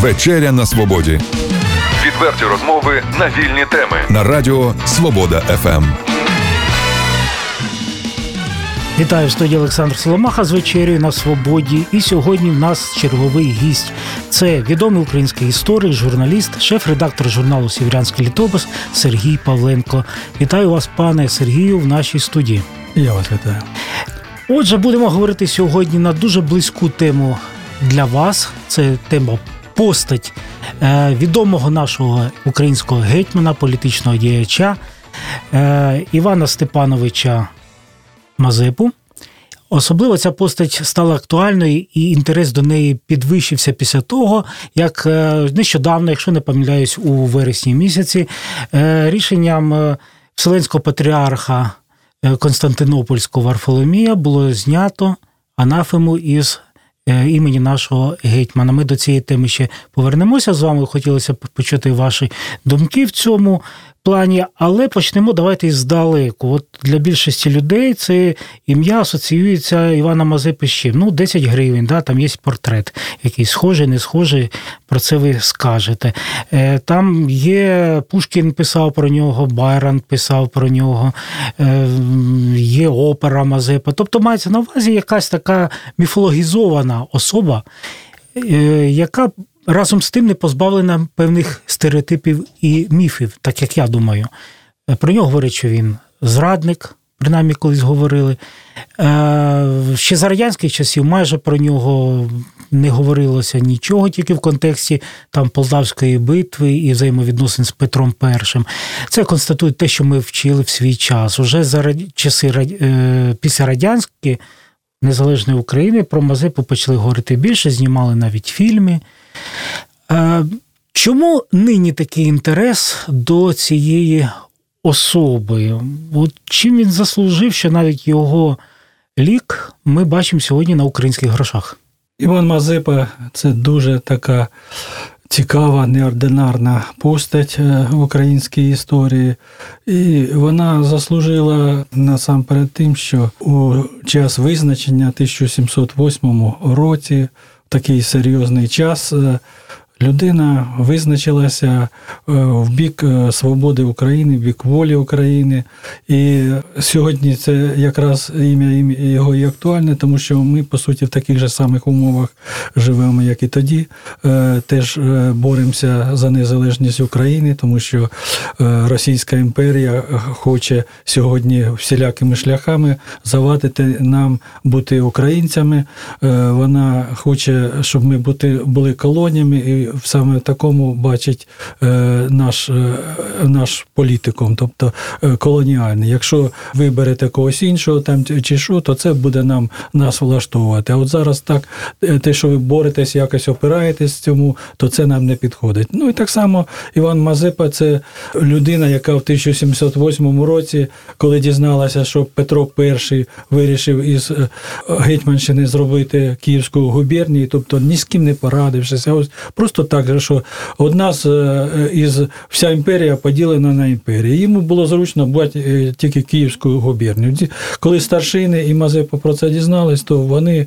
Вечеря на свободі Відверті розмови на вільні теми. на радіо Свобода. ФМ. Вітаю в студії Олександр Соломаха з вечерю на свободі. І сьогодні в нас черговий гість. Це відомий український історик, журналіст, шеф-редактор журналу Сєврянський літопис Сергій Павленко. Вітаю вас, пане Сергію, в нашій студії. Я вас вітаю. Отже, будемо говорити сьогодні на дуже близьку тему для вас. Це тема постать е, відомого нашого українського гетьмана, політичного діяча е, Івана Степановича Мазепу. Особливо ця постать стала актуальною, і інтерес до неї підвищився після того, як е, нещодавно, якщо не помиляюсь, у вересні місяці, рішенням Вселенського патріарха Константинопольського Варфоломія було знято анафему із імені нашого гетьмана. Ми до цієї теми ще повернемося з вами. Хотілося б почути ваші думки в цьому плані, але почнемо давайте здалеку. От для більшості людей це ім'я асоціюється Івана Мазепи з чим? Ну, 10 гривень, да, там є портрет, який схожий, не схожий, про це ви скажете. Е, Там є Пушкін писав про нього, Байрон писав про нього, е, є опера Мазепа. Тобто мається на увазі якась така міфологізована особа, е, яка разом з тим не позбавлена певних стереотипів і міфів, так як я думаю. Е, Про нього говорять, що він зрадник, принаймні колись говорили. Е, Ще за радянських часів майже про нього не говорилося нічого, тільки в контексті там Полтавської битви і взаємовідносин з Петром І. Це констатує те, що ми вчили в свій час. Уже за часи е, після радянської незалежної України про Мазепу почали говорити більше, знімали навіть фільми. Е, Чому нині такий інтерес до цієї особи? От чим він заслужив, що навіть його лік ми бачимо сьогодні на українських грошах? Іван Мазепа це дуже така цікава, неординарна постать е, в українській історії. І вона заслужила насамперед тим, що у час визначення 1708 році, такий серйозний час, е, людина визначилася е, в бік е, свободи України, в бік волі України. І сьогодні це якраз ім'я його і актуальне, тому що ми, по суті, в таких же самих умовах живемо, як і тоді. Е, Теж боремося за незалежність України, тому що Російська імперія хоче сьогодні всілякими шляхами завадити нам бути українцями. Вона хоче, щоб ми бути, були колоніями, і саме в такому бачить е, наш, е, наш політикум, тобто е, колоніальний. Якщо ви берете когось іншого там чи що, то це буде нам нас влаштовувати. А от зараз так, те, що ви боретесь, якось опираєтесь цьому, то це нам не підходить. Ну і так само Іван Мазепа це людина, яка в 1708 році, коли дізналася, що Петро І вирішив із Гетьманщини зробити Київську губернію, тобто ні з ким не порадившись, а ось просто так, же, що одна з е, із вся імперія поділена на імперії. Йому було зручно брати е, тільки Київську губернію. Коли старшини і Мазепа про це дізнались, то вони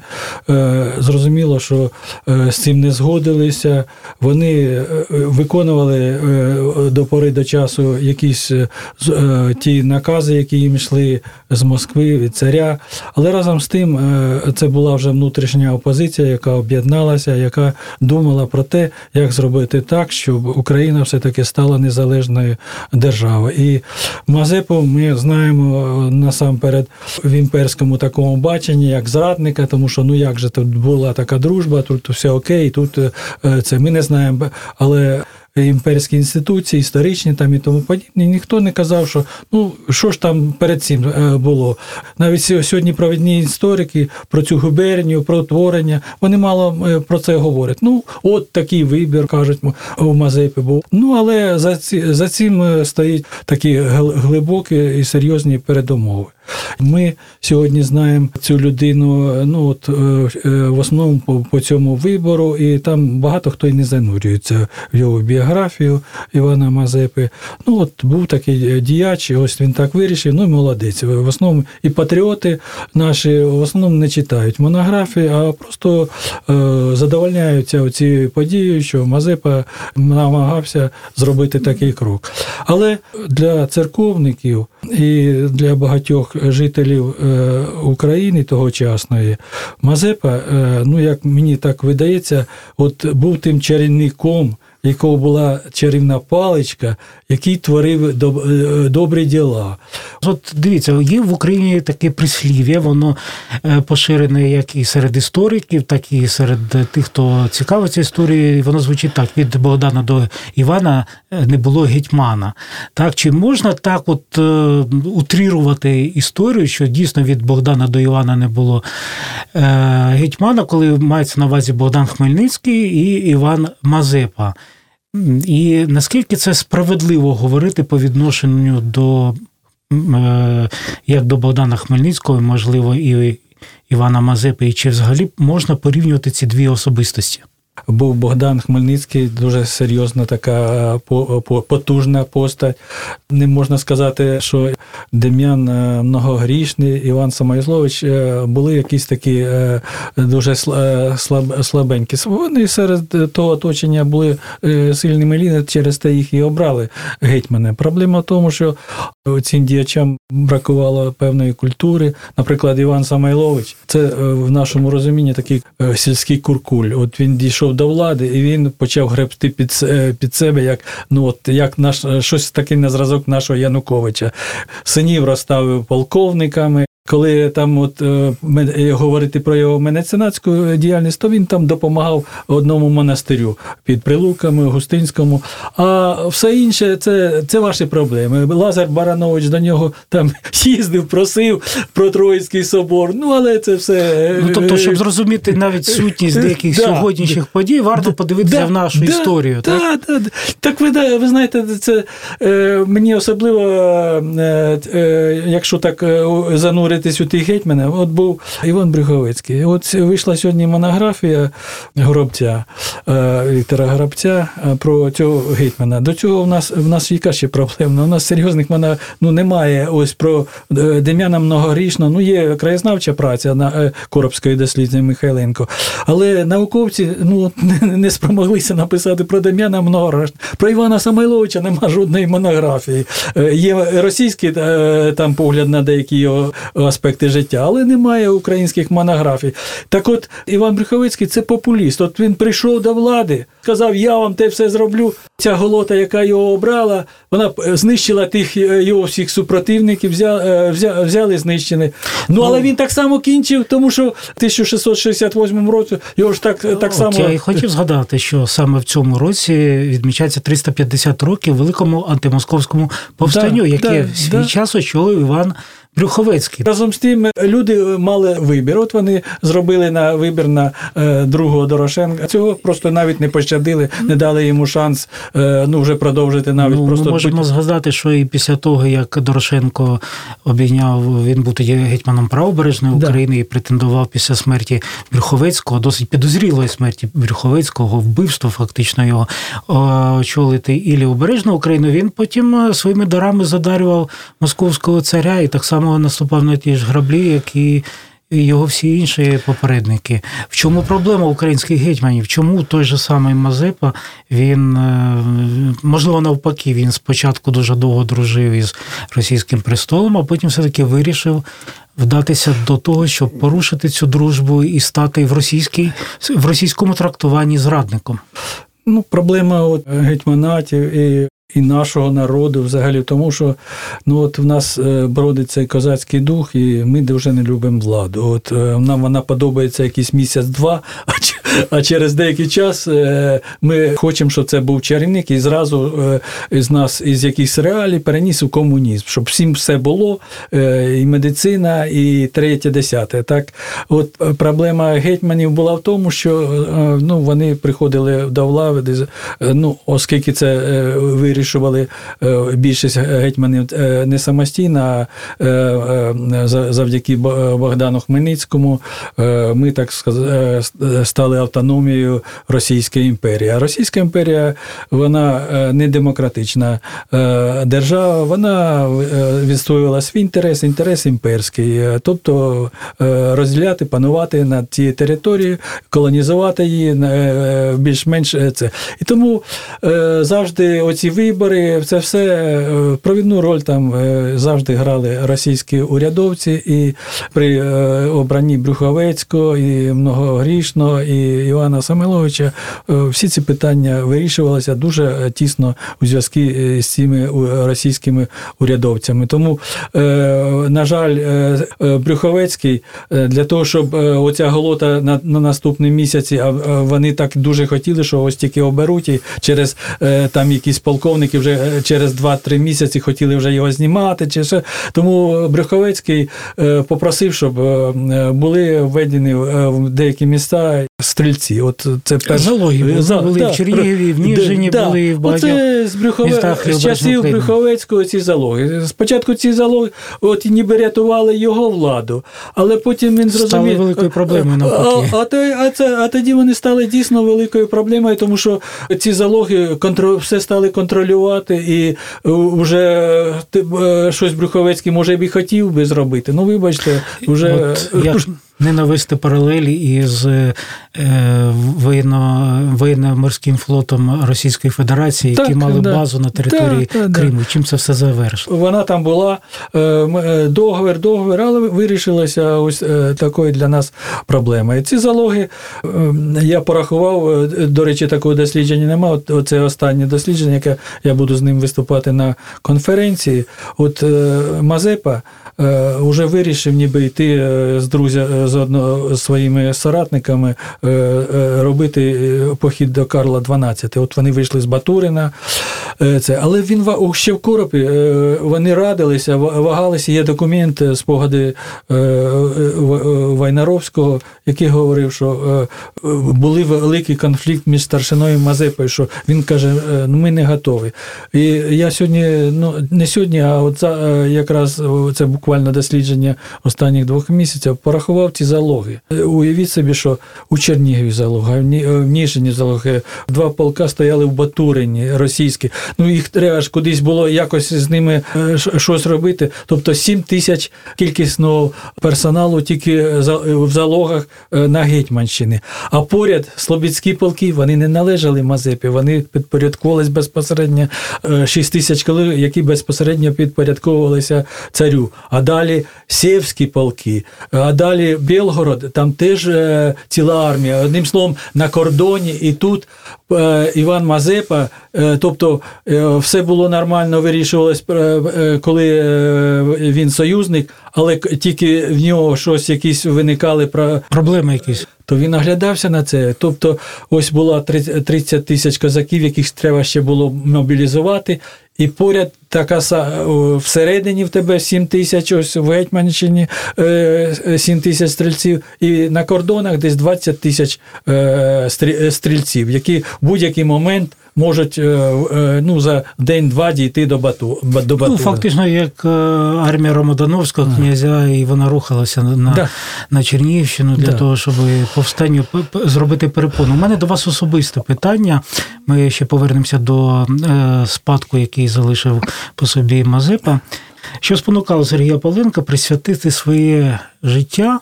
е, зрозуміло, що е, з цим не згодилися. Вони е, виконували е, до пори до часу якісь е, е, ті накази, які їм йшли з Москви від царя. Але разом з тим е, це була вже внутрішня опозиція, яка об'єдналася, яка думала про те, як зробити так, щоб Україна все-таки стала незалежною державою. І Мазепу ми знаємо е, насамперед в імперському такому баченні, як зрадника, тому що ну як же тут була така дружба, тут все окей, тут е, це ми не знаємо, але. Імперські інституції, історичні там і тому подібне, ніхто не казав, що ну що ж там перед цим е, було. Навіть сьо- сьогодні провідні історики про цю губернію, про творення, вони мало е, про це говорять. Ну, от такий вибір, кажуть, у Мазепи був. Ну, але за, ці, за цим е, стоїть такі гл- глибокі і серйозні передумови. Ми сьогодні знаємо цю людину ну, от, в основному по, по цьому вибору, і там багато хто і не занурюється в його біографію Івана Мазепи. Ну, от був такий діяч, ось він так вирішив, ну молодець. В основному і патріоти наші в основному не читають монографії, а просто е, задовольняються ці події, що Мазепа намагався зробити такий крок. Але для церковників і для багатьох жителів е, України тогочасної Мазепа, е, ну як мені так видається, от був тим чарівником якого була чарівна паличка, який творив е, добрі діла. От дивіться, є в Україні таке прислів'я, воно е, поширене як і серед істориків, так і серед тих, хто цікавиться історією. Воно звучить так: від Богдана до Івана е, не було гетьмана. Так, Чи можна так от утрірувати історію, що дійсно від Богдана до Івана не було гетьмана, коли мається на увазі Богдан Хмельницький і Іван Мазепа? І наскільки це справедливо говорити по відношенню до е, як до Богдана Хмельницького, можливо, і Івана Мазепи, і чи взагалі можна порівнювати ці дві особистості? Був Богдан Хмельницький, дуже серйозна така потужна постать. Не можна сказати, що Дем'ян е, многогрішний, Іван Самойлович е, були якісь такі е, дуже слабенькі. Вони серед того оточення були сильними ліни, через те їх і обрали гетьмани. Проблема в тому, що цим діячам бракувало певної культури. Наприклад, Іван Самойлович, це в нашому розумінні такий сільський куркуль. От він дійшов дійшов до влади, і він почав гребти під е, під себе, як ну от як наш щось таке на зразок нашого Януковича. Синів розставив полковниками. Коли там от е, е, говорити про його менеценатську діяльність, то він там допомагав одному монастирю під Прилуками, Густинському. А все інше це це ваші проблеми. Лазар Баранович до нього там їздив, просив про Троїцький собор. Ну але це все. Ну тобто, щоб зрозуміти навіть сутність деяких да, сьогоднішніх подій, варто подивитися да, в нашу да, історію. Да, так, так ви ви знаєте, це е, мені особливо, е, е, якщо так е, занурити дивитись у тих гетьмана, от був Іван Брюховицький. От вийшла сьогодні монографія Горобця, е, Віктора Горобця е, про цього гетьмана. До цього в нас в нас яка ще проблема. У нас серйозних мона, ну, немає ось про е, Дем'яна Многорічно. Ну, є краєзнавча праця на Коробської дослідниці Михайленко. Але науковці ну, не спромоглися написати про Дем'яна Многорічно. Про Івана Самойловича нема жодної монографії. Є російський там погляд на деякі його аспекти життя, але немає українських монографій. Так от Іван Брюховицький це популіст. От він прийшов до влади, сказав, я вам те все зроблю. Ця голота, яка його обрала, вона знищила тих е, його всіх супротивників, взяли, взяли, взяли знищені. Ну, але ну, він так само кінчив, тому що в 1668 році його ж так так само. Я і хотів згадати, що саме в цьому році відмічається 350 років великому антимосковському повстанню, да, яке да, в свій да. час очолив Іван Брюховецький. Разом з тим люди мали вибір. От вони зробили на вибір на е, другого Дорошенка. Цього просто навіть не пощадили, не дали йому шанс е, ну вже продовжити навіть ну, просто. Ми можемо будь... згадати, що і після того, як Дорошенко обійняв, він був тоді гетьманом правобережної України да. і претендував після смерті Брюховецького, досить підозрілої смерті Брюховецького, вбивство фактично його очолити і лівобережну Україну. Він потім е, своїми дарами задарював московського царя і так само само наступав на ті ж граблі, як і його всі інші попередники. В чому проблема українських гетьманів? Чому той же самий Мазепа, він, е, можливо, навпаки, він спочатку дуже довго дружив із російським престолом, а потім все-таки вирішив вдатися до того, щоб порушити цю дружбу і стати в російській, в російському трактуванні зрадником. Ну, проблема от гетьманатів і і нашого народу, взагалі, тому що ну от в нас е, бродить цей козацький дух, і ми дуже не любимо владу. От е, нам вона подобається якийсь місяць-два, А через деякий час е, ми хочемо, щоб це був чарівник, і зразу е, з нас із якихось реалій переніс у комунізм, щоб всім все було, е, і медицина, і третє, десяте. Так, от проблема гетьманів була в тому, що ну, вони приходили до влади, ну, оскільки це вирішували більшість гетьманів не самостійно, а за- завдяки Богдану Хмельницькому, ми так стали автономією Російської імперії. А Російська імперія вона е, не демократична е, держава, вона е, відстоювала свій інтерес, інтерес імперський, тобто розділяти, панувати над цією територією, колонізувати її більш-менш це. І тому завжди оці вибори, це все провідну роль там завжди грали російські урядовці, і при обранні Брюховецького, і Многогрішного, і Івана Самиловича е, всі ці питання вирішувалися дуже е, тісно у зв'язку з цими російськими урядовцями. Тому, е, на жаль, е, е, Брюховецький е, для того, щоб е, оця голота на, на наступний місяці, а вони так дуже хотіли, що ось тільки оберуть, і через е, там якісь полковники вже е, через 2-3 місяці хотіли вже його знімати. Чи ще. Тому Брюховецький е, попросив, щоб е, е, були введені е, в деякі міста стрільці. От це перше. Залоги були, За- були в Чернігові, в Ніжині Да, були, в багатьох Оце з, Брюхове... містах з часів. Брюховецького ці залоги. Спочатку ці залоги от ніби рятували його владу, але потім він Стали зрозумів. великою проблемою навпаки. А, а, а, а тоді вони стали дійсно великою проблемою, тому що ці залоги контро... все стали контролювати, і вже щось Брюховецький може б і хотів би зробити. Ну, вибачте, вже От як не навести паралелі із е, воєнно, воєнно-морським флотом Російської Федерації, які Так, мали да. базу на території Да, да, да. Криму. Чим це все завершило? Вона там була е, е, договір, договір, але вирішилася ось такою для нас проблемою. Ці залоги я порахував. До речі, такого дослідження немає. От це останнє дослідження, яке я буду з ним виступати на конференції. От Мазепа вже вирішив ніби йти е, з друзя з одного своїми соратниками е, е, робити е, похід до Карла XII. От вони вийшли з Батурина. е, Це, але він ще в коропі е, вони радилися, вагалися. Є документ, е, спогади е, е, е, Вайнаровського, який говорив, що е, е, були великий конфлікт між старшиною і Мазепою, що він каже, е, ну ми не готові. І я сьогодні, ну не сьогодні, а от е, якраз це буквально дослідження останніх двох місяців, порахував ці залоги. Е, Уявіть собі, що у Чернігові залога, в е, Ніжині залоги, два полка стояли в Батурині російські. Ну їх треба ж кудись було якось з ними е, щось робити. Тобто 7 тисяч кількісного персоналу тільки в залогах на Гетьманщини. А поряд Слобідські полки вони не належали Мазепі, вони підпорядковувались безпосередньо 6 тисяч які безпосередньо підпорядковувалися царю. А далі Сєвські полки, а далі Білгород, там теж е, ціла армія. Одним словом, на кордоні і тут е, Іван Мазепа, тобто е, все було нормально, вирішувалось, е, е, коли е, він союзник, але тільки в нього щось якісь виникали про Проблеми якісь. то він оглядався на це. Тобто, ось була 30 30 тисяч козаків, яких треба ще було мобілізувати. І поряд така всередині в тебе 7 тисяч, ось в Гетьманщині е, 7 тисяч стрільців, і на кордонах десь 20 тисяч е, стрі- е, стрільців, які в будь-який момент можуть е, е, ну, за день-два дійти до Бату. ба- до Ну, фактично, як е, армія Ромодановського князя, і вона рухалася на, Да. на Чернігівщину для Да. того, щоб повстанню зробити перепону. У мене до вас особисте питання. Ми ще повернемося до спадку, який залишив по собі Мазепа. Що спонукало Сергія Павленка присвятити своє життя,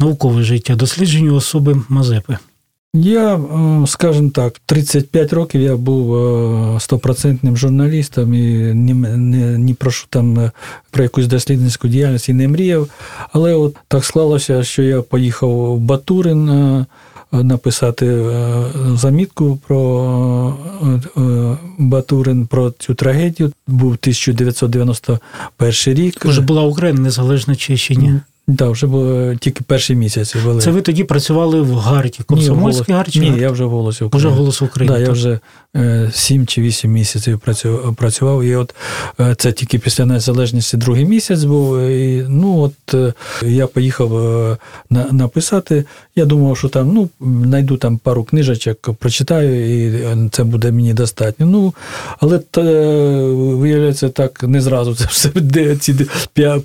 наукове життя, дослідженню особи Мазепи? Я, е, скажімо так, 35 років я був е, стопроцентним журналістом і ні, ні, ні про що там е, про якусь дослідницьку діяльність і не мріяв. Але от так склалося, що я поїхав в Батурин написати замітку про Батурин, про цю трагедію. Був 1991 рік. Вже була Україна незалежна чи Да, вже було тільки перші місяці були. Це ви тоді працювали в Гарті, Комсомольській «Голос- Гарті? Ні, я вже в голосі України. голос України. Да, я вже е, 7 чи 8 місяців працював. І от е, це тільки після незалежності другий місяць був. І, ну от е, я поїхав е, на, написати. Я думав, що там ну, знайду там пару книжечок, прочитаю, і е, це буде мені достатньо. Ну, але та, е, виявляється, так не зразу це все ці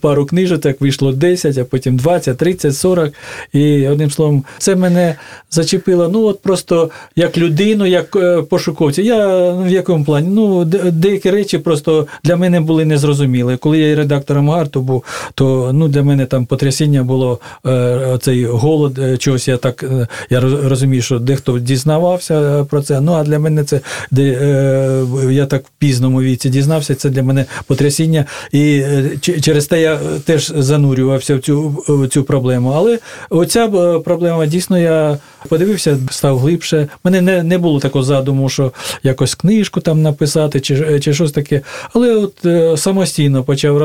пару книжок, так вийшло 10, а потім 20, 30, 40. І одним словом, це мене зачепило. Ну, от просто як людину, як е, пошуковця. Я в якому плані? Ну, деякі речі просто для мене були незрозумілі. Коли я і редактором гарту був, то ну, для мене там потрясіння було е, цей голод, е, чогось я так я розумію, що дехто дізнавався про це. Ну а для мене це де я так в пізному віці дізнався. Це для мене потрясіння. І через те я теж занурювався в цю, цю проблему. Але оця е, проблема дійсно я подивився, став глибше. Мене не, не було такого задуму, що якось книжку там написати чи, чи щось таке. Але от е, самостійно почав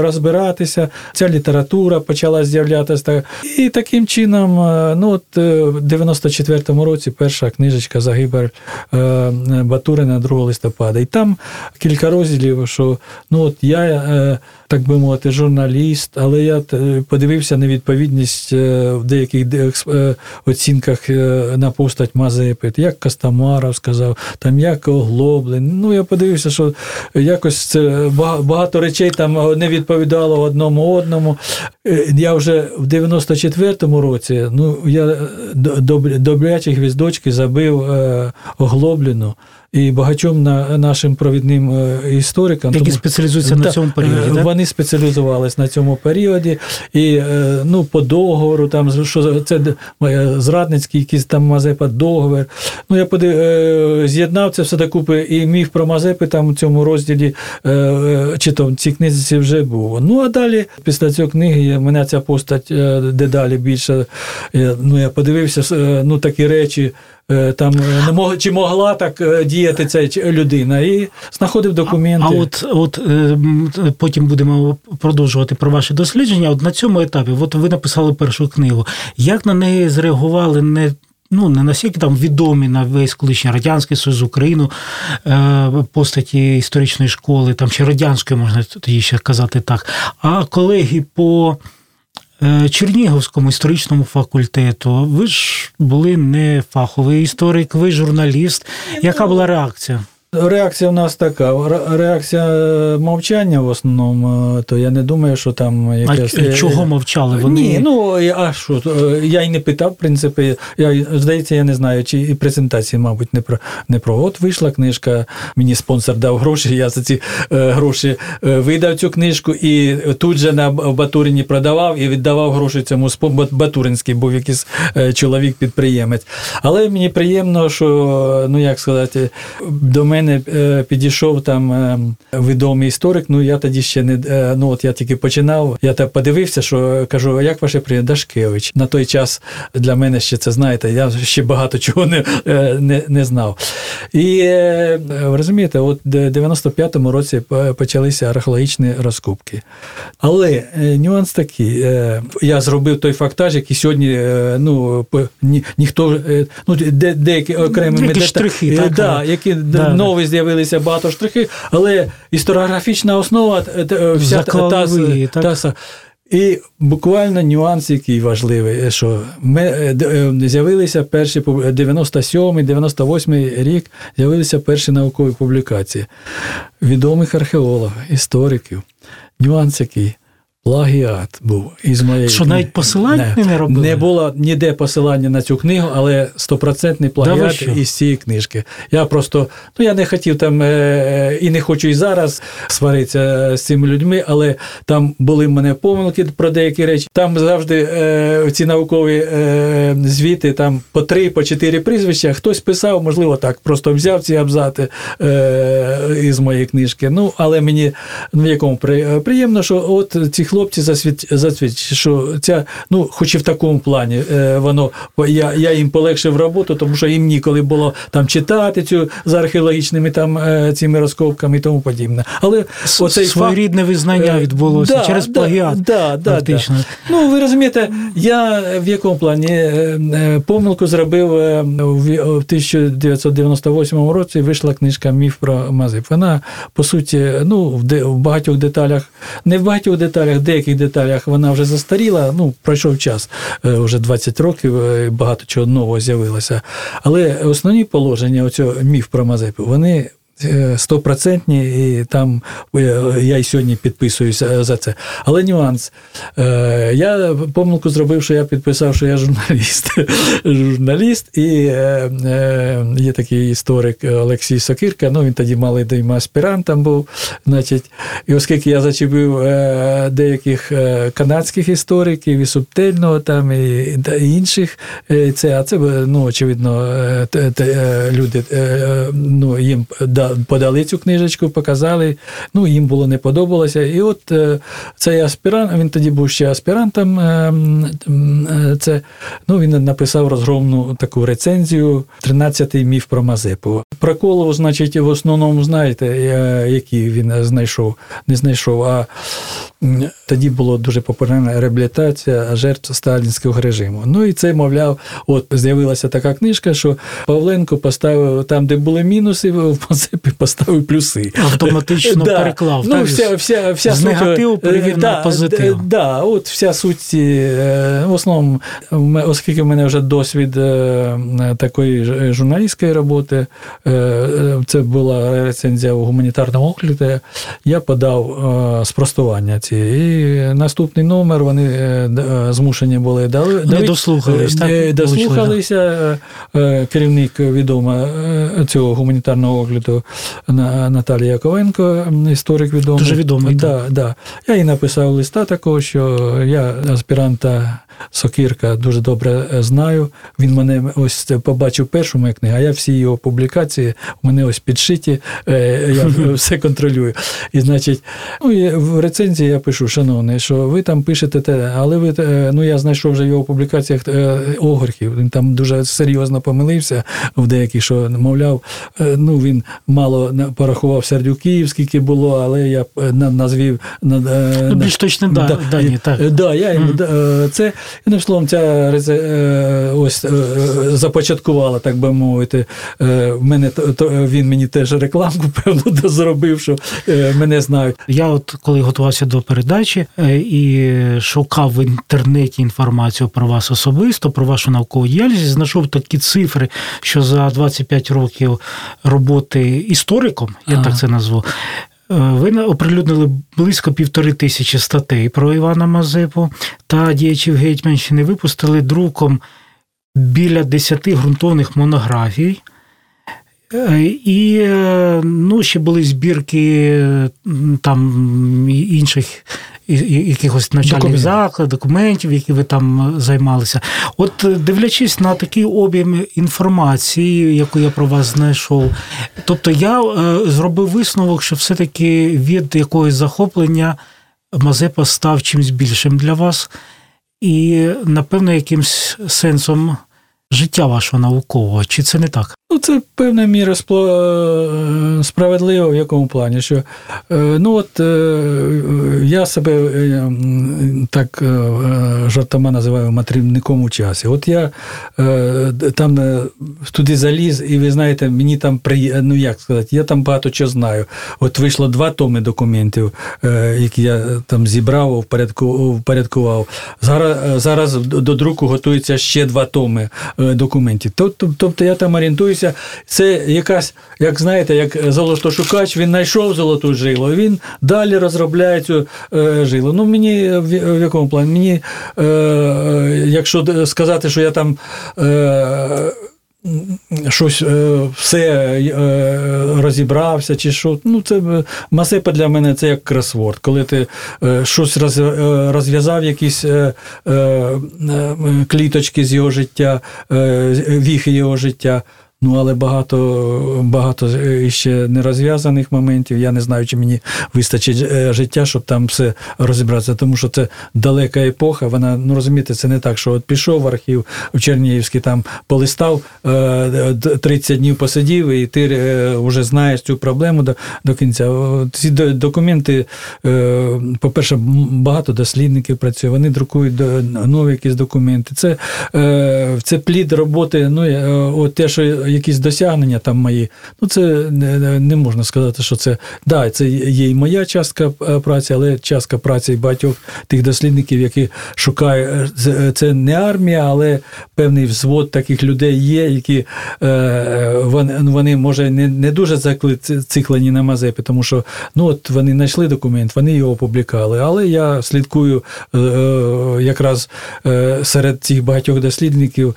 розбиратися. Ця література почала з'являтися. І таким чином, е, ну от е, в 94-му році перша книжечка Загибель е, Батурина 2 листопада. І там кілька розділів, що ну от я, е, так би мовити, журналіст, але я е, подивився на відповідність е, в деяких е, оцінках на постать Мазепи, як Костомаров сказав, там як Оглоблен. Ну, я подивився, що якось це багато речей там не відповідало одному одному. Я вже в 94-му році, ну, я добрячі гвіздочки забив Оглоблену. І багатьом на, нашим провідним е, історикам. Які тому- спеціалізуються на цьому періоді, е, так? Вони спеціалізувались на цьому періоді. І е, ну, по договору, там, що це зрадницький якийсь там Мазепа договір. Ну, я подив, з'єднав це все докупи, і міф про Мазепи там у цьому розділі, чи то в цій книзі вже був. Ну, а далі, після цієї книги, мене ця постать дедалі більше. Ну, я подивився, ну, такі речі. Е, Там е, не мог, чи могла так е, діяти ця людина, і знаходив документи. А от, от е, м, т- потім будемо продовжувати про ваші дослідження. От на цьому етапі, от ви написали першу книгу. Як на неї зреагували не ну не настільки там відомі на весь колишній радянський союз Україну постаті історичної школи, там чи радянської можна тоді ще казати так, а колеги по. Е, Чернігівському історичному факультету. Ви ж були не фаховий історик, ви журналіст. Яка була реакція? Реакція у нас така. Реакція е, мовчання в основному, е, то я не думаю, що там якесь. ч- чого мовчали? Вони Ні, ну а що? е, Я й не питав, в принципі. Я, здається, я не знаю, чи і презентації, мабуть, не про не про. От вийшла книжка, мені спонсор дав гроші, я за ці е, гроші е, видав цю книжку і тут же на Батурині продавав і віддавав гроші цьому Батуринський, був якийсь е, чоловік-підприємець. Але мені приємно, що, ну як сказати, до мене е, підійшов там е, відомий історик. Ну я тоді ще не е, ну от я тільки починав. Я так подивився, що кажу, як ваше прізвище? Дашкевич? На той час для мене ще це знаєте, я ще багато чого не, не, не знав. І розумієте, от в 95-му році почалися археологічні розкупки. Але нюанс такий: я зробив той фактаж, який сьогодні ну, ні, ніхто ну, де, деякі окремими Які штрихи, так, да, які да, нові з'явилися багато штрихи, але історіографічна основа е, е, вся та, та, та, так. та, і буквально нюанс, який важливий, що ми е, е, з'явилися перші пуб- 97 98 рік, з'явилися перші наукові публікації відомих археологів, істориків. Нюанс який. Плагіат був із моєї Що, книги. навіть посилань не робили? Не було ніде посилання на цю книгу, але стопроцентний плагіат що? із цієї книжки. Я просто, ну я не хотів там е, і не хочу і зараз сваритися з цими людьми, але там були в мене помилки про деякі речі. Там завжди е, ці наукові е, звіти, там по три, по чотири прізвища. Хтось писав, можливо, так, просто взяв ці абзати е, із моєї книжки. Ну, але мені ну, в якому приємно, що от ці хлопці засвідчать, що ця, ну, хоч і в такому плані, е, воно я, я їм полегшив роботу, тому що їм ніколи було там читати цю за археологічними там е, цими розкопками і тому подібне. Але оцей факт, Своєрідне визнання Е, відбулося да, через да, плагіат. Да, да. Да. Ну, ви розумієте, я в якому плані помилку зробив в в 1998 році. Вийшла книжка Міф про Мазип. Вона, по суті, ну, в, багатьох деталях, не в багатьох деталях, деяких деталях вона вже застаріла. Ну, пройшов час, е, вже 20 років, е, багато чого нового з'явилося. Але основні положення оцього міф про Мазепу, вони стопроцентні, і там е, я й сьогодні підписуюся за це. Але нюанс. Е, Я помилку зробив, що я підписав, що я журналіст. журналіст, і е, е, є такий історик Олексій Сокирка, ну він тоді малий аспірантом був. Значить, і оскільки я зачепив е, деяких е, канадських істориків, і субтильного там, і, інших, е, це, а це, ну, очевидно, е, е, люди е, ну, їм да- подали цю книжечку, показали, ну, їм було не подобалося. І от е, цей аспірант, він тоді був ще аспірантом, е, е, це, ну, він написав розгромну таку рецензію «13-й міф про Мазепу. Про Колову, значить, в основному знаєте, який він знайшов, не знайшов, а тоді була дуже популярна реабілітація жертв сталінського режиму. Ну і це, мовляв, от з'явилася така книжка, що Павленко поставив там, де були мінуси, в поставив плюси. Автоматично переклав, Ну, так? вся, вся, вся З суть, негативу е, перевів на позитив. Да, от вся суть, е, в основному, оскільки в мене вже досвід е, такої журналістської роботи, це була рецензія у гуманітарному огляді, я подав спростування ці. І наступний номер вони змушені були дали. Не дослухались, так, Дослухалися. Керівник відома цього гуманітарного огляду Наталія Яковенко, історик відомий. Дуже відомий, Да, да. Я їй написав листа такого, що я аспіранта Сокірка дуже добре е, знаю. Він мене ось побачив першу мою книгу, а я всі його публікації у мене ось підшиті, е, я все контролюю. І значить, ну і в рецензії я пишу, шановний, що ви там пишете те, але ви е, ну я знайшов вже в його публікаціях Огорхів. Він там дуже серйозно помилився в деяких, що мовляв, ну він мало порахував сердюків, скільки було, але я е, назвів на, е, Ну, на- більш точні да- дані, так. Да, я е, це одним словом, ця ось започаткувала, так би мовити. В мене то- він мені теж рекламку певно зробив, що мене знають. Я, от коли готувався до передачі і шукав в інтернеті інформацію про вас особисто, про вашу наукову діяльність, знайшов такі цифри, що за 25 років роботи істориком, я Ага. так це назву. е, Ви оприлюднили близько півтори тисячі статей про Івана Мазепу та діячів Гетьманщини. Випустили друком біля 10 ґрунтовних монографій. І е, ну, ще були збірки там інших якихось навчальних закладів, документів, які ви там е, займалися. От е, дивлячись на такий об'єм інформації, яку я про вас знайшов, тобто я зробив висновок, що все-таки від якогось захоплення Мазепа став чимось більшим для вас, і, напевно, якимсь сенсом життя вашого наукового. Чи це не так? Ну, це певна міра е, справедливо в якому плані, що е, ну от е, я себе так жартома називаю матрівником у часі. От я там туди заліз, і ви знаєте, мені там при ну як сказати, я там багато чого знаю. От вийшло два томи документів, які я там зібрав, впорядкував. Зараз, зараз до друку готуються ще два томи документів. Тобто я там орієнтуюся. Це якась, як знаєте, як золотошукач, він знайшов золоту жилу, він далі розробляє цю е, жилу. Ну, мені в, в якому плані? Мені, е, е, якщо сказати, що я там. Е, Щось е, все е, розібрався, чи що. Ну, це е, для мене це як кросворд. Коли ти щось розв'язав, якісь кліточки з його життя, віхи його життя. Ну але багато багато ще не розв'язаних моментів. Я не знаю, чи мені вистачить е, життя, щоб там все розібратися. Тому що це далека епоха. Вона ну розумієте, це не так, що от пішов в архів в Чернігівський, там полистав 30 е, днів посидів, і ти вже знаєш цю проблему до, до кінця. Ці документи, по-перше, багато дослідників працює. Вони друкують нові якісь документи. Це це плід роботи. Ну от те, що якісь досягнення там мої. Ну це не, не можна сказати, що це да, це є і моя частка е, праці, але частка праці багатьох тих дослідників, які шукають е, це не армія, але певний взвод таких людей є, які е, вони, ну, вони може не не дуже зациклені на Мазепі, тому що ну от вони знайшли документ, вони його опублікували. Але я слідкую якраз серед цих багатьох дослідників.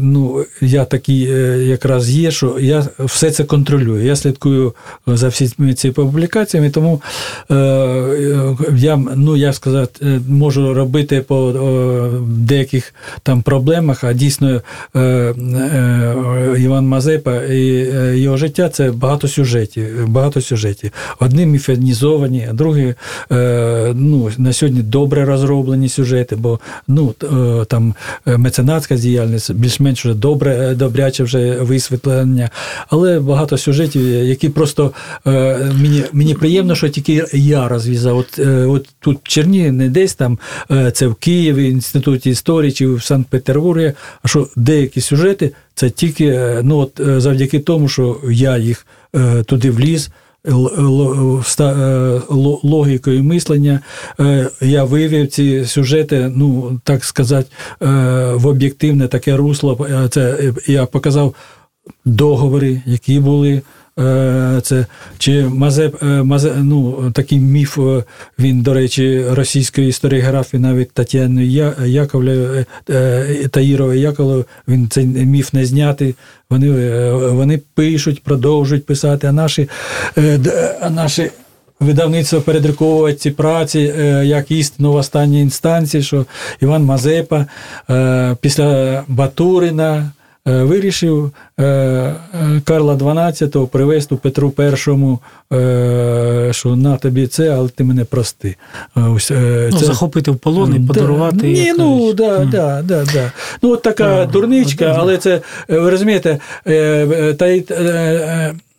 Ну, я такий якраз є, що я все це контролюю. Я слідкую за всіми цими публікаціями, тому е, я ну, я сказати, е, можу робити по е, деяких там проблемах, а дійсно е, е, Іван Мазепа і е, його життя це багато сюжетів. Багато сюжетів. Одні міфанізовані, а другі ну, на сьогодні добре розроблені сюжети, бо ну, там меценатська діяльність більш-менш добре, добряче вже висвітлення, але багато сюжетів, які просто е, мені мені приємно, що тільки я розв'язав. От е, от тут в Черні, не десь там, е, це в Києві, інституті історії чи в Санкт-Петербургі, а що деякі сюжети це тільки ну, от, завдяки тому, що я їх туди вліз. Логікою мислення я вивів ці сюжети, ну так сказати, в об'єктивне таке русло. Це я показав договори, які були. Е, це чи Мазеп, е, Мазе, ну, такий міф, е, він, до речі, російської історіографії, навіть Тетяни Яковлев, Таїрова Яковлев, він цей міф не знятий. Вони вони пишуть, продовжують писати, а наші а наші видавництво передруковують ці праці як істину в останній інстанції, що Іван Мазепа після Батурина. Е, вирішив е, е, Карла XII привезти Петру І, що на тобі це, але ти мене прости. Ось, це... Ну, Захопити в полон і подарувати. Да, ні, ну, да, mm. да, да, да. Ну, от така а, дурничка, але це, ви розумієте, та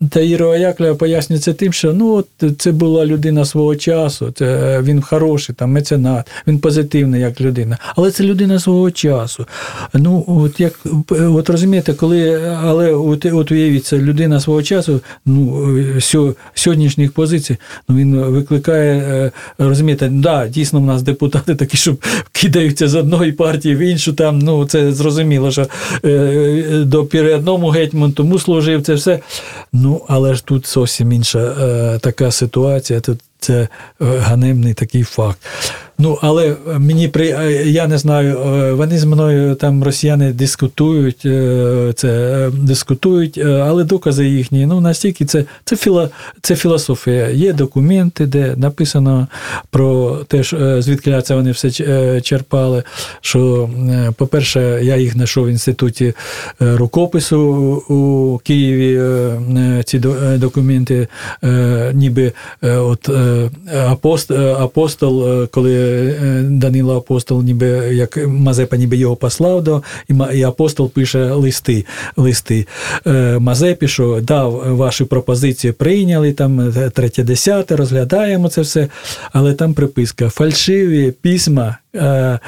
Таїрова Яклева пояснюється тим, що ну от це була людина свого часу, це він хороший, там меценат, він позитивний як людина, але це людина свого часу. Ну, от як от розумієте, коли але от, от уявіть, це людина свого часу, ну сьо, сьогоднішніх позицій, ну він викликає, е, розумієте, да, дійсно в нас депутати такі, що кидаються з одної партії в іншу. Там ну це зрозуміло, що е, до одному гетьман тому служив це все. Ну, Ну, але ж тут зовсім інша е, така ситуація. Тут це е, ганебний такий факт. Ну, але мені при я не знаю, е, вони з мною там росіяни дискутують, е, це дискутують, але докази їхні, ну настільки це це, філо, це філософія. Є документи, де написано про те, звідки це вони все черпали. Що, по-перше, я їх знайшов в інституті рукопису у Києві. Ці документи, ніби от апостол коли. Е, Данило Апостол, ніби як Мазепа, ніби його послав до, і апостол пише листи. листи. Е, Мазепі, що дав вашу пропозицію, прийняли, там третє десяте, розглядаємо це все, але там приписка: фальшиві письма е,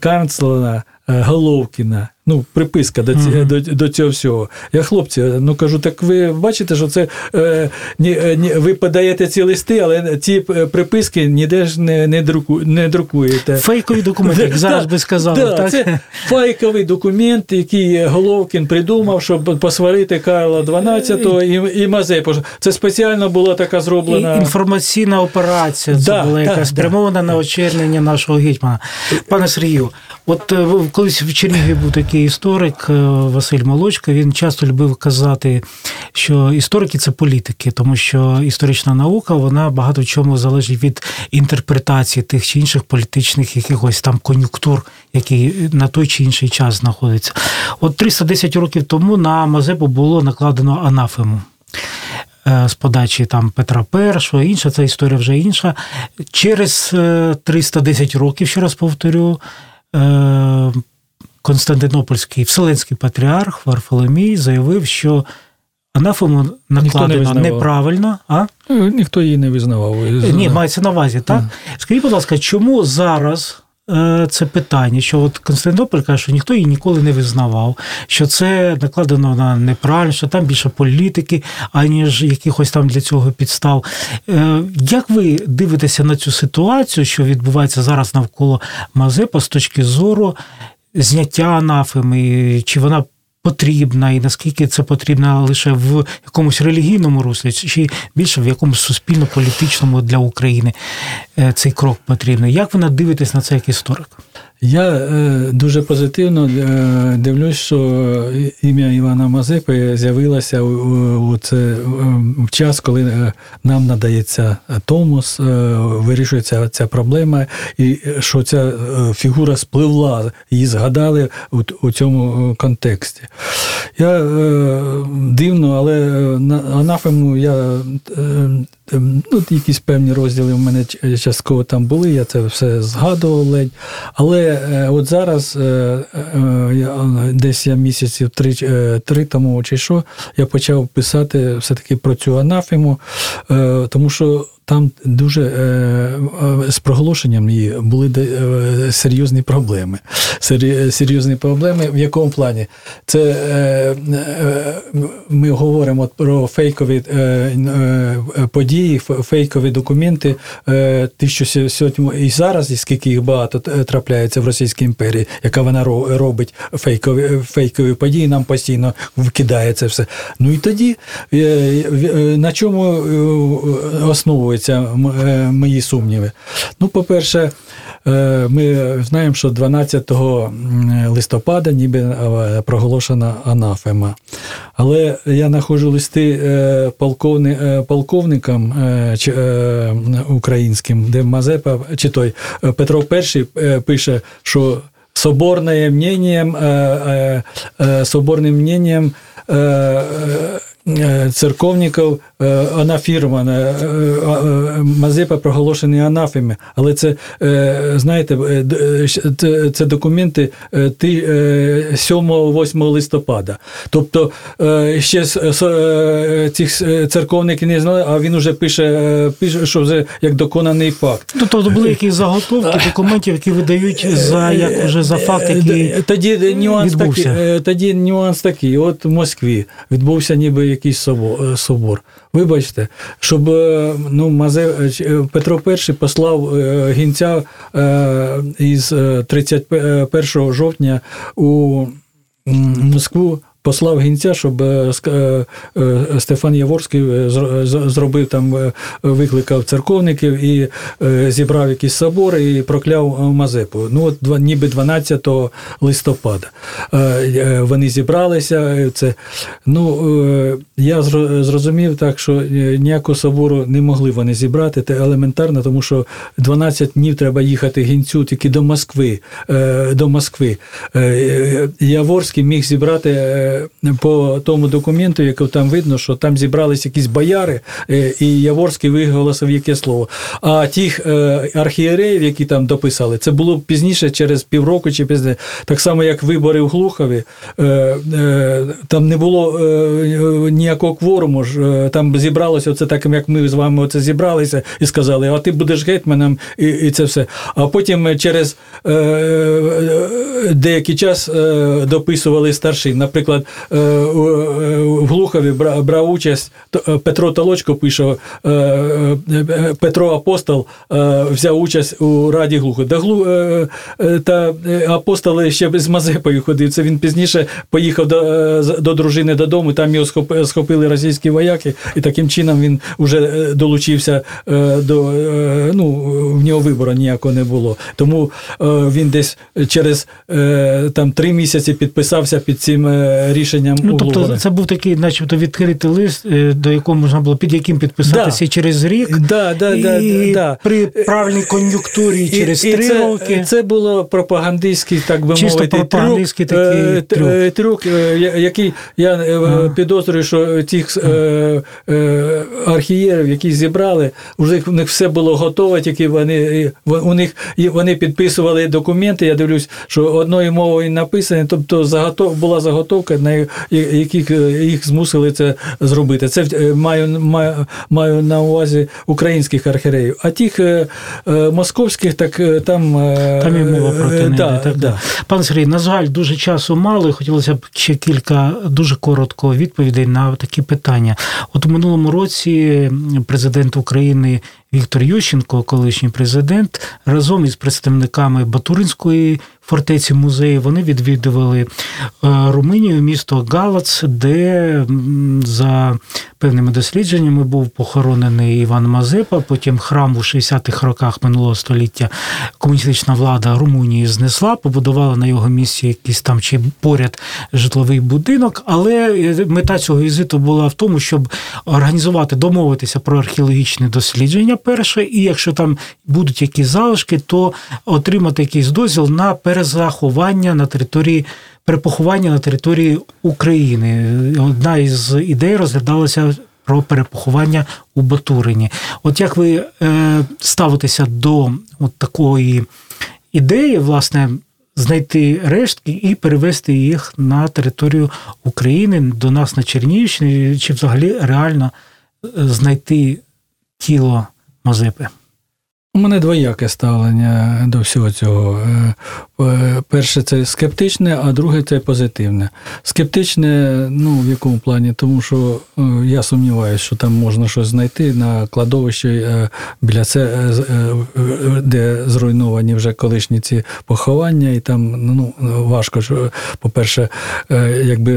канцлера Головкіна. Ну, приписка до ці, до, до цього всього. Я хлопці, ну кажу, так ви бачите, що це е, ні, е, ні, ви подаєте ці листи, але ці е, приписки ніде ж не не, друку, не друкуєте. Фейкові документи, як зараз би сказали. Да, так? Це фейковий документ, який Головкін придумав, щоб посварити Карла XII і і Мазепу. Це спеціально була така зроблена. І інформаційна операція. Це да, була якась спрямована да. на очернення нашого гетьмана. Пане Сергію, от колись в Чернігові був такий український історик е, Василь Молочко він часто любив казати, що історики це політики, тому що історична наука вона багато в чому залежить від інтерпретації тих чи інших політичних якихось там кон'юнктур, які на той чи інший час знаходяться. От 310 років тому на Мазепу було накладено анафему. Е, з подачі там Петра І, інша ця історія вже інша. Через 310 років, ще раз повторю, е, Константинопольський Вселенський патріарх Варфоломій заявив, що анафему накладено не неправильно. А? Ну, ніхто її не визнавав. Ні, мається на увазі, так? Скажіть, будь ласка, чому зараз Е, це питання, що от Константинополь каже, що ніхто її ніколи не визнавав, що це накладено на неправильно, що там більше політики, аніж якихось там для цього підстав. Е, як ви дивитеся на цю ситуацію, що відбувається зараз навколо Мазепа з точки зору зняття анафеми, чи вона потрібна, і наскільки це потрібно лише в якомусь релігійному руслі, чи більше в якомусь суспільно-політичному для України е, цей крок потрібний. Як ви дивитесь на це як історик? Я е, дуже позитивно е, дивлюсь, що ім'я Івана Мазепи з'явилося у, це е, в час, коли е, нам надається Томос, е, вирішується ця проблема, і що ця фігура спливла, її згадали у, цьому контексті. Я дивно, але на анафему я ну, якісь певні розділи в мене частково там були, я це все згадував ледь. Але е, от зараз, е, е, десь я місяців три три тому чи що, я почав писати все-таки про цю анафему, тому що там дуже е, е, з проголошенням її були е, серйозні проблеми. Серйозні проблеми. В якому плані? Це ми говоримо про фейкові події, фейкові документи, ті, що сьогодні і зараз, і скільки їх багато трапляється в Російській імперії, яка вона робить фейкові фейкові події, нам постійно вкидає це все. Ну і тоді на чому основується? Висловлюються е, мої сумніви. Ну, по-перше, е, ми знаємо, що 12 листопада ніби е, проголошена анафема. Але я знаходжу листи полковни, полковникам українським, де Мазепа, чи той Петро І пише, що соборним мнением, соборним мнением церковників анафірма, Мазепа проголошений анафеми, але це, знаєте, це документи 7-8 листопада. Тобто ще цих церковників не знали, а він вже пише, пише, що вже як доконаний факт. Тобто були якісь заготовки документів, які видають за як вже за факт, який тоді нюанс відбувся. такий, тоді нюанс такий. От в Москві відбувся ніби якийсь собор. Вибачте, щоб е, ну, Мазе е, Петро І послав е, гінця із 31 жовтня у Москву послав гінця, щоб е, е, е, Стефан Яворський зробив там, викликав церковників і зібрав якісь собори і прокляв Мазепу. Ну, от ніби 12 листопада. Вони зібралися. Це, ну, Я зрозумів так, що ніякого собору не могли вони зібрати. Це елементарно, тому що 12 днів треба їхати гінцю тільки до Москви. До Москви. Яворський міг зібрати по тому документу, який там видно, що там зібрались якісь бояри, е, і Яворський виголосив яке слово. А тих е, архієреїв, які там дописали, це було пізніше, через півроку чи пізніше. Так само, як вибори в Глухові, е, там не було ніякого кворуму. Там зібралося оце так, як ми з вами оце зібралися і сказали, а ти будеш гетьманом, і, і це все. А потім через деякий час дописували старшин. Наприклад, Е, в Глухові брав участь. Петро Толочко пише, Петро Апостол взяв участь у Раді Глухові. Та апостоли ще з Мазепою ходив. Це він пізніше поїхав до до дружини додому, там його схопили російські вояки, і таким чином він вже долучився до ну, в нього вибору ніякого не було. Тому він десь через там три місяці підписався під цим рішенням. Ну, тобто, це був такий, начебто, відкритий лист, до якого можна було під яким підписатися да. через рік. Да, да, і да, при правильній кон'юнктурі через і, три це, роки. Це було пропагандистський, так би Чисто мовити, пропагандистський трюк, такий трюк. трюк, який я ага. підозрюю, що тих архієрів, які зібрали, вже у них все було готове, тільки вони у них вони підписували документи. Я дивлюсь, що одною мовою написані, тобто заготов була заготовка, яких їх змусили це зробити. Це маю маю, маю на увазі українських архієреїв. А тих московських, так там там і мова про те да, так, да. Пан Сергій, на жаль, дуже часу мало. і Хотілося б ще кілька дуже коротко відповідей на такі питання. От у минулому році президент України Віктор Ющенко, колишній президент, разом із представниками Батуринської фортеці музею вони відвідували Румунію, місто Галац, де за певними дослідженнями був похоронений Іван Мазепа. Потім храм у 60-х роках минулого століття комуністична влада Румунії знесла, побудувала на його місці якийсь там чи поряд житловий будинок. Але мета цього візиту була в тому, щоб організувати, домовитися про археологічне дослідження. Перше, і якщо там будуть якісь залишки, то отримати якийсь дозвіл на перезаховання на території перепоховання на території України. Одна із ідей розглядалася про перепоховання у Батурині. От як ви е, ставитеся до от такої ідеї, власне, знайти рештки і перевести їх на територію України до нас на Чернігівщині, чи взагалі реально знайти тіло mazie pie. У мене двояке ставлення до всього цього. Перше, це скептичне, а друге це позитивне. Скептичне, ну в якому плані? Тому що я сумніваюся, що там можна щось знайти на кладовищі біля це, де зруйновані вже колишні ці поховання, і там ну, важко, що, по-перше, якби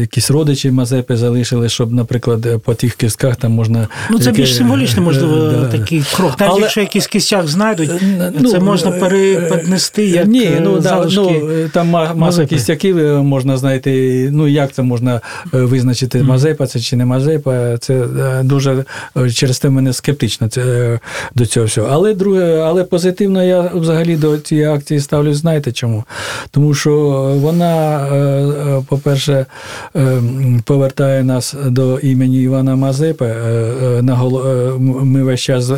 якісь родичі Мазепи залишили, щоб, наприклад, по тих кістках там можна. Ну, це більш символічно, можливо, да. такий крок. Навіть Але... якщо якісь кістях знайдуть, ну, це можна переподнести як. Ні, ну, да, ну там маса кістяків можна знайти. Ну як це можна визначити, Мазепа це чи не Мазепа. Це дуже через те мене скептично це, до цього всього. Але друге, але позитивно я взагалі до цієї акції ставлю, знаєте чому? Тому що вона, по-перше, повертає нас до імені Івана Мазепи. Ми весь час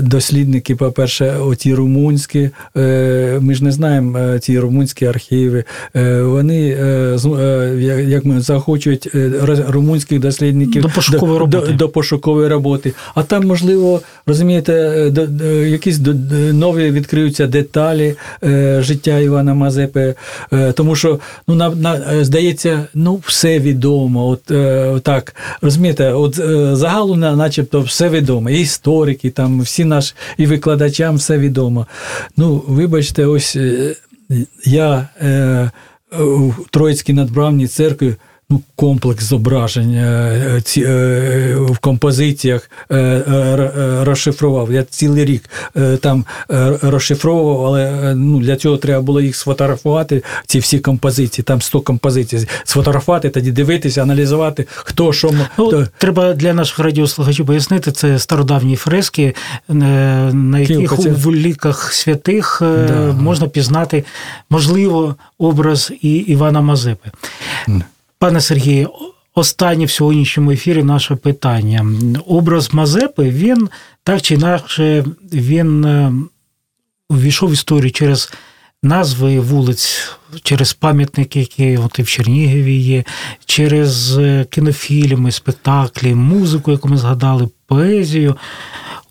дослідники, по-перше, оті румунські. Ми ж не знаємо ці румунські архіви. Вони, як ми захочуть румунських дослідників до пошукової роботи. До, до пошукової роботи. А там, можливо, розумієте, якісь нові відкриються деталі життя Івана Мазепи. Тому що, ну, на, на, здається, ну, все відомо. От так, розумієте, от загалу, начебто, все відомо. І історики, там всі наші і викладачам все відомо. Ну, вибачте, ось я е, у Троїцькій надбравній церкві комплекс зображень е, ці, е, в композиціях розшифрував. Я цілий рік там розшифровував, але ну, для цього треба було їх сфотографувати, ці всі композиції, там 100 композицій, сфотографувати, тоді дивитися, аналізувати, хто що. Ну. Треба для наших радіослухачів пояснити, це стародавні фрески, на яких у ліках святих да. можна пізнати, можливо, образ і Івана Мазепи. Пане Сергію, останнє в сьогоднішньому ефірі наше питання. Образ Мазепи, він так чи інакше він увійшов в історію через назви вулиць, через пам'ятники, які от і в Чернігові є, через кінофільми, спектаклі, музику, яку ми згадали, поезію.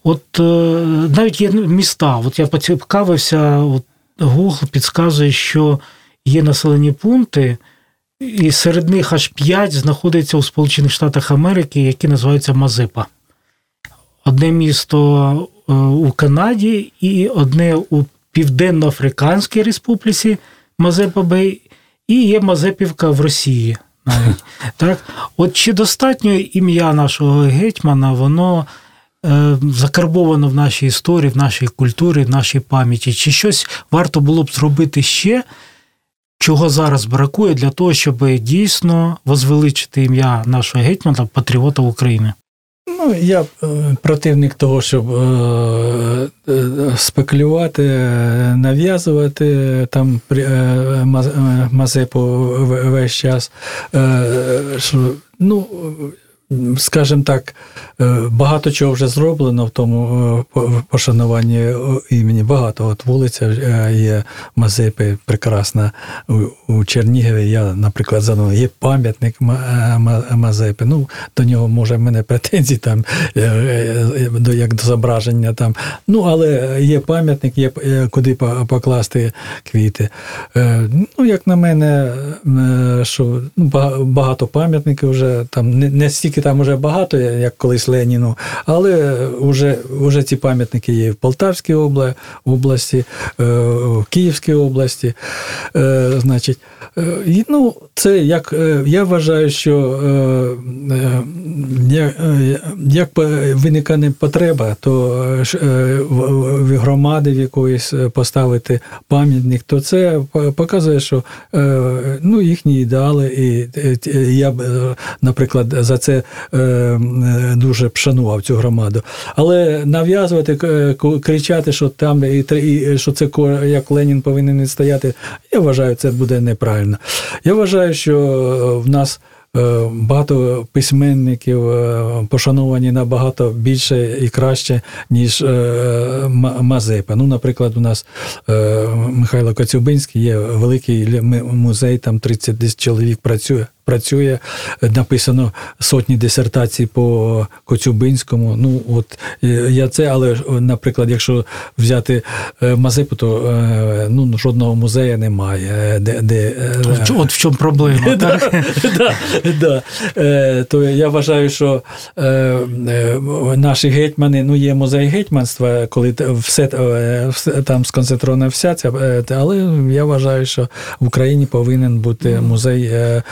От навіть є міста. От я поцікавився, от Google підказує, що є населені пункти і серед них аж п'ять знаходиться у Сполучених Штатах Америки, які називаються Мазепа. Одне місто е, у Канаді і одне у Південно-Африканській Республіці Мазепа Бей, і є Мазепівка в Росії. Навіть. Так? От чи достатньо ім'я нашого гетьмана, воно е, закарбовано в нашій історії, в нашій культурі, в нашій пам'яті, чи щось варто було б зробити ще, чого зараз бракує для того, щоб дійсно возвеличити ім'я нашого гетьмана, патріота України? Ну, я е, противник того, щоб е, е, спекулювати, нав'язувати там е, Маз- Мазепу весь час. Ну, скажімо так, е, багато чого вже зроблено в тому е, пошануванні е, імені. Багато. От вулиця є Мазепи, прекрасна у, Чернігові. Я, наприклад, задумав, є пам'ятник Ма- Ма- Мазепи. Ну, до нього може в мене претензії там до як до зображення там. Ну, але є пам'ятник, є куди покласти квіти. Ну, як на мене, що ну, багато пам'ятників вже там не, не стільки там вже багато, як колись Леніну, але вже, вже ці пам'ятники є в Полтавській області, е, в Київській області. Е, Значить, е, ну, це як я вважаю, що як, виникне потреба, то в- громади в якоїсь поставити пам'ятник, то це показує, що ну, їхні ідеали, і я б, наприклад, за це дуже б шанував цю громаду. Але нав'язувати, е, кричати, що там і, що це як Ленін повинен стояти, я вважаю, це буде неправильно. Я вважаю, що в нас. е, Багато письменників е, пошановані набагато більше і краще, ніж е, Мазепа. Ну, наприклад, у нас е, Михайло Коцюбинський є великий музей, там 30 десь чоловік працює. Працює, написано сотні дисертацій по Коцюбинському. Ну, от е, я це, але наприклад, якщо взяти е, Мазепу, то е, ну, жодного музею немає. е, Де, де, е, От, от в чому проблема. так? да, да. Е, то я вважаю, що е, е, наші гетьмани, ну є музей гетьманства, коли все, е, там сконцентрована вся ця, е, але я вважаю, що в Україні повинен бути музей е,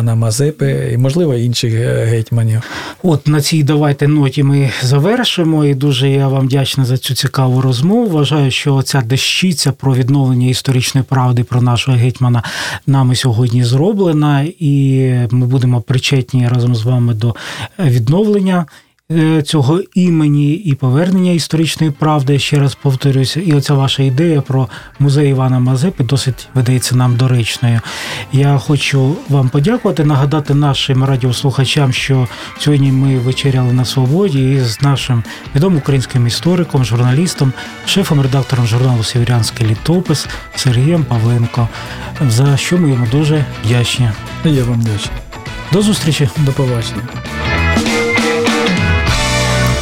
Івана Мазепи і, можливо, інших е, гетьманів. От на цій давайте ноті ми завершимо. І дуже я вам вдячна за цю цікаву розмову. Вважаю, що ця дещиця про відновлення історичної правди про нашого гетьмана нами сьогодні зроблена, і ми будемо причетні разом з вами до відновлення. Е, Цього імені і повернення історичної правди, ще раз повторюся, і оця ваша ідея про музей Івана Мазепи досить видається нам доречною. Я хочу вам подякувати, нагадати нашим радіослухачам, що сьогодні ми вечеряли на свободі із нашим відомим українським істориком, журналістом, шефом-редактором журналу Сєвєрянський літопис Сергієм Павленко, за що ми йому дуже вдячні. Я вам вдячний. До зустрічі! До побачення.